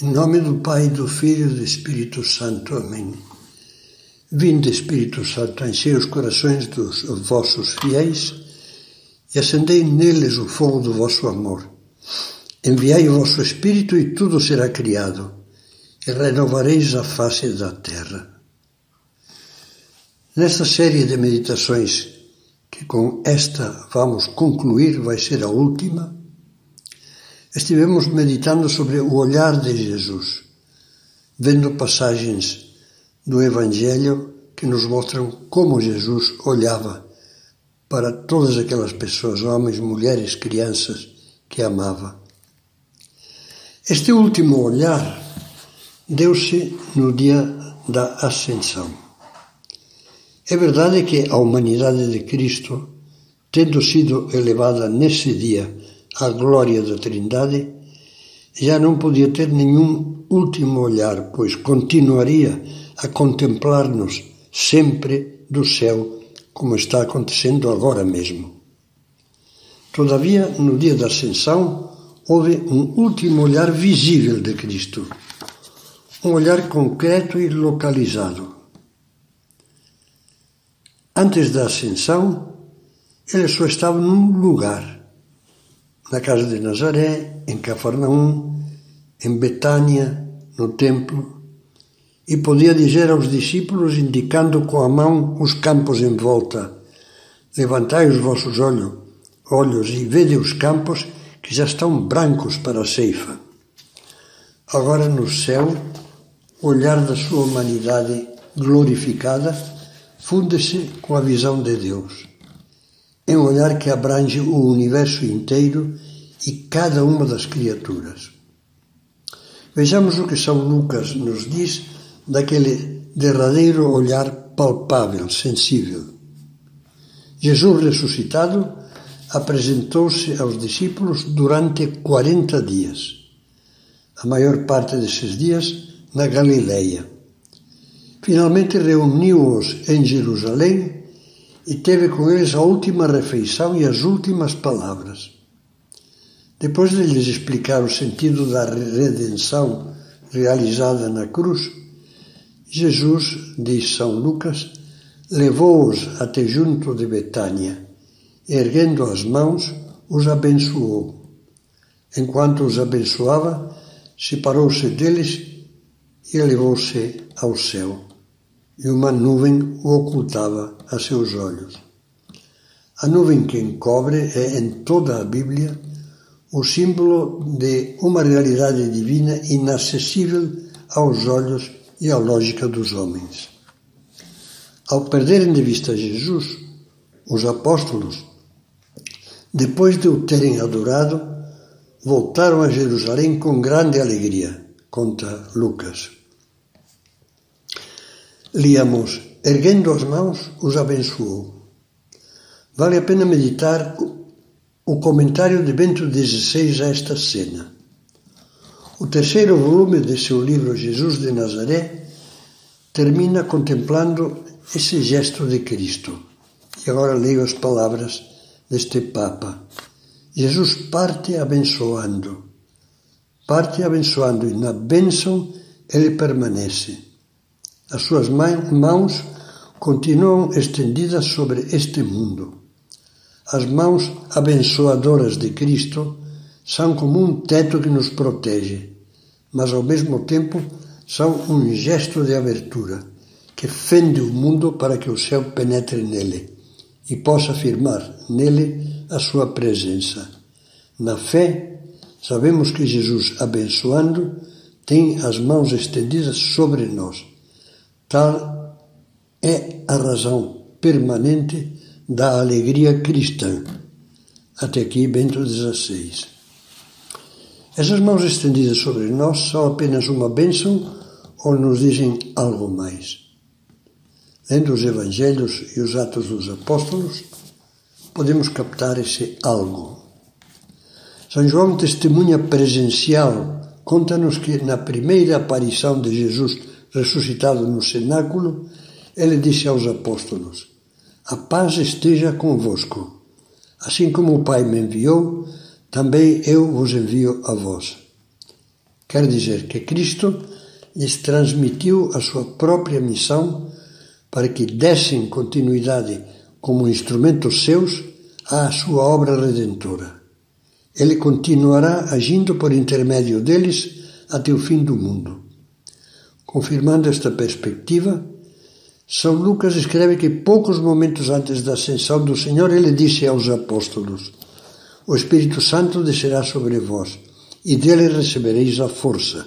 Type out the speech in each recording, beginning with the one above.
Em nome do Pai, do Filho e do Espírito Santo. Amém. Vinde, Espírito Santo, enchei os corações dos vossos fiéis e acendei neles o fogo do vosso amor. Enviai o vosso Espírito e tudo será criado, e renovareis a face da terra. Nesta série de meditações, que com esta vamos concluir, vai ser a última, estivemos meditando sobre o olhar de Jesus, vendo passagens do Evangelho que nos mostram como Jesus olhava para todas aquelas pessoas, homens, mulheres, crianças que amava. Este último olhar deu-se no dia da Ascensão. É verdade que a humanidade de Cristo, tendo sido elevada nesse dia a glória da Trindade, já não podia ter nenhum último olhar, pois continuaria a contemplar-nos sempre do céu, como está acontecendo agora mesmo. Todavia, no dia da Ascensão, houve um último olhar visível de Cristo, um olhar concreto e localizado. Antes da Ascensão, ele só estava num lugar na casa de Nazaré, em Cafarnaum, em Betânia, no templo, e podia dizer aos discípulos, indicando com a mão os campos em volta: Levantai os vossos olhos, olhos e vede os campos que já estão brancos para a ceifa. Agora no céu, o olhar da sua humanidade glorificada funde-se com a visão de Deus é um olhar que abrange o universo inteiro e cada uma das criaturas. Vejamos o que São Lucas nos diz daquele derradeiro olhar palpável, sensível. Jesus ressuscitado apresentou-se aos discípulos durante 40 dias, a maior parte desses dias na Galileia. Finalmente reuniu-os em Jerusalém e teve com eles a última refeição e as últimas palavras. Depois de lhes explicar o sentido da redenção realizada na cruz, Jesus, diz São Lucas, levou-os até junto de Betânia, e, erguendo as mãos, os abençoou. Enquanto os abençoava, separou-se deles e elevou-se ao céu e uma nuvem o ocultava a seus olhos. A nuvem que encobre é, em toda a Bíblia, o símbolo de uma realidade divina inacessível aos olhos e à lógica dos homens. Ao perderem de vista Jesus, os apóstolos, depois de o terem adorado, voltaram a Jerusalém com grande alegria, conta Lucas. Líamos, erguendo as mãos, os abençoou. Vale a pena meditar o comentário de Bento XVI a esta cena. O terceiro volume de seu livro Jesus de Nazaré termina contemplando esse gesto de Cristo. E agora leio as palavras deste Papa. Jesus parte abençoando. Parte abençoando e na bênção ele permanece. As suas mãos continuam estendidas sobre este mundo. As mãos abençoadoras de Cristo são como um teto que nos protege, mas ao mesmo tempo são um gesto de abertura que fende o mundo para que o céu penetre nele e possa afirmar nele a sua presença. Na fé, sabemos que Jesus, abençoando, tem as mãos estendidas sobre nós Tal é a razão permanente da alegria cristã. Até aqui, Bento XVI. Essas mãos estendidas sobre nós são apenas uma bênção ou nos dizem algo mais? Lendo os Evangelhos e os Atos dos Apóstolos, podemos captar esse algo. São João, testemunha presencial, conta-nos que na primeira aparição de Jesus ressuscitado no cenáculo, ele disse aos apóstolos: A paz esteja convosco. Assim como o Pai me enviou, também eu vos envio a vós. Quer dizer que Cristo lhes transmitiu a sua própria missão para que dessem continuidade como instrumentos seus à sua obra redentora. Ele continuará agindo por intermédio deles até o fim do mundo. Confirmando esta perspectiva, São Lucas escreve que poucos momentos antes da ascensão do Senhor, ele disse aos apóstolos: O Espírito Santo descerá sobre vós, e dele recebereis a força.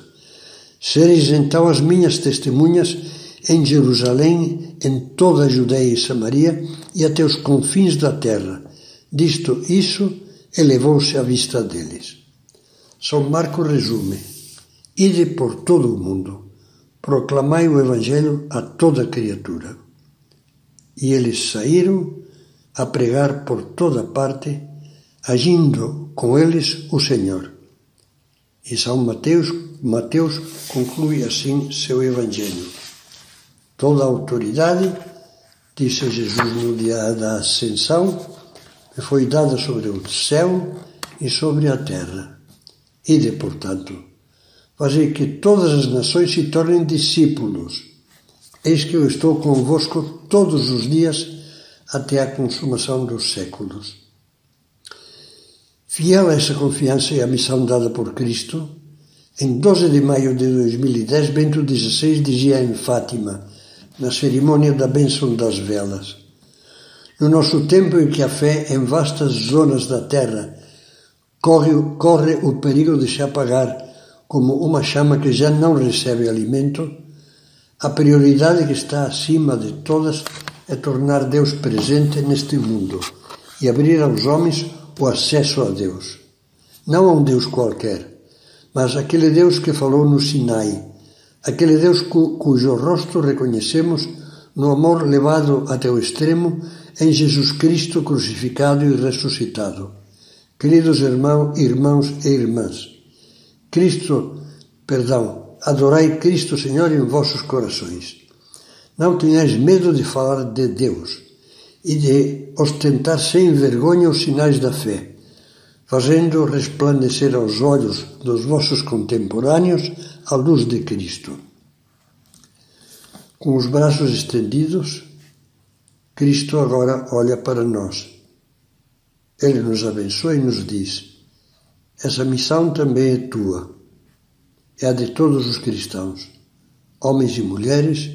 Sereis então as minhas testemunhas em Jerusalém, em toda a Judéia e Samaria e até os confins da terra. Disto isso, elevou-se à vista deles. São Marcos resume: Ide por todo o mundo, proclamai o Evangelho a toda criatura. E eles saíram a pregar por toda parte, agindo com eles o Senhor. E São Mateus, Mateus conclui assim seu Evangelho. Toda a autoridade, disse Jesus no dia da ascensão, foi dada sobre o céu e sobre a terra. Ide, portanto, fazer que todas as nações se tornem discípulos. Eis que eu estou convosco todos os dias até a consumação dos séculos. Fiel a essa confiança e à missão dada por Cristo, em 12 de maio de 2010, Bento XVI dizia em Fátima, na cerimônia da bênção das velas: no nosso tempo em que a fé em vastas zonas da terra corre, corre o perigo de se apagar como uma chama que já não recebe alimento, a prioridade que está acima de todas é tornar Deus presente neste mundo e abrir aos homens o acesso a Deus. Não a um Deus qualquer, mas aquele Deus que falou no Sinai, aquele Deus cu, cujo rosto reconhecemos no amor levado até o extremo em Jesus Cristo crucificado e ressuscitado. Queridos irmãos, irmãos e irmãs, Cristo, perdão, adorai Cristo Senhor em vossos corações. Não tenhais medo de falar de Deus e de ostentar sem vergonha os sinais da fé, fazendo resplandecer aos olhos dos vossos contemporâneos a luz de Cristo. Com os braços estendidos, Cristo agora olha para nós. Ele nos abençoa e nos diz: essa missão também é tua, é a de todos os cristãos, homens e mulheres,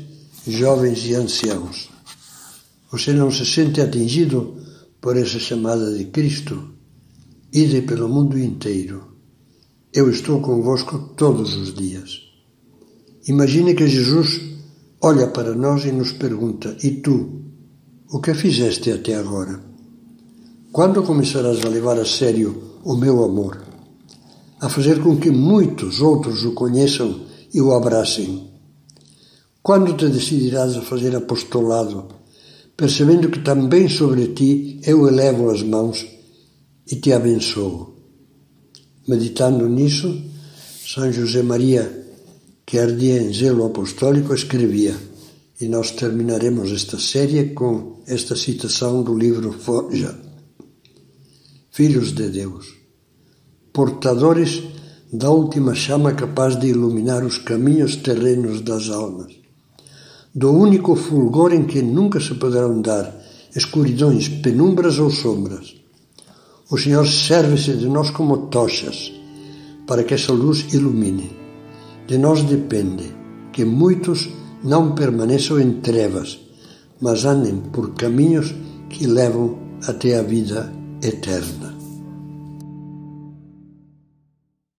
jovens e anciãos. Você não se sente atingido por essa chamada de Cristo? Ide pelo mundo inteiro. Eu estou convosco todos os dias. Imagine que Jesus olha para nós e nos pergunta: E tu? O que fizeste até agora? Quando começarás a levar a sério o meu amor? A fazer com que muitos outros o conheçam e o abracem? Quando te decidirás a fazer apostolado, percebendo que também sobre ti eu elevo as mãos e te abençoo? Meditando nisso, São José Maria, que ardia em zelo apostólico, escrevia e nós terminaremos esta série com esta citação do livro Forja. Filhos de Deus, portadores da última chama capaz de iluminar os caminhos terrenos das almas, do único fulgor em que nunca se poderão dar escuridões, penumbras ou sombras. O Senhor serve-se de nós como tochas para que essa luz ilumine. De nós depende que muitos não permaneçam em trevas, mas andem por caminhos que levam até a vida eterna.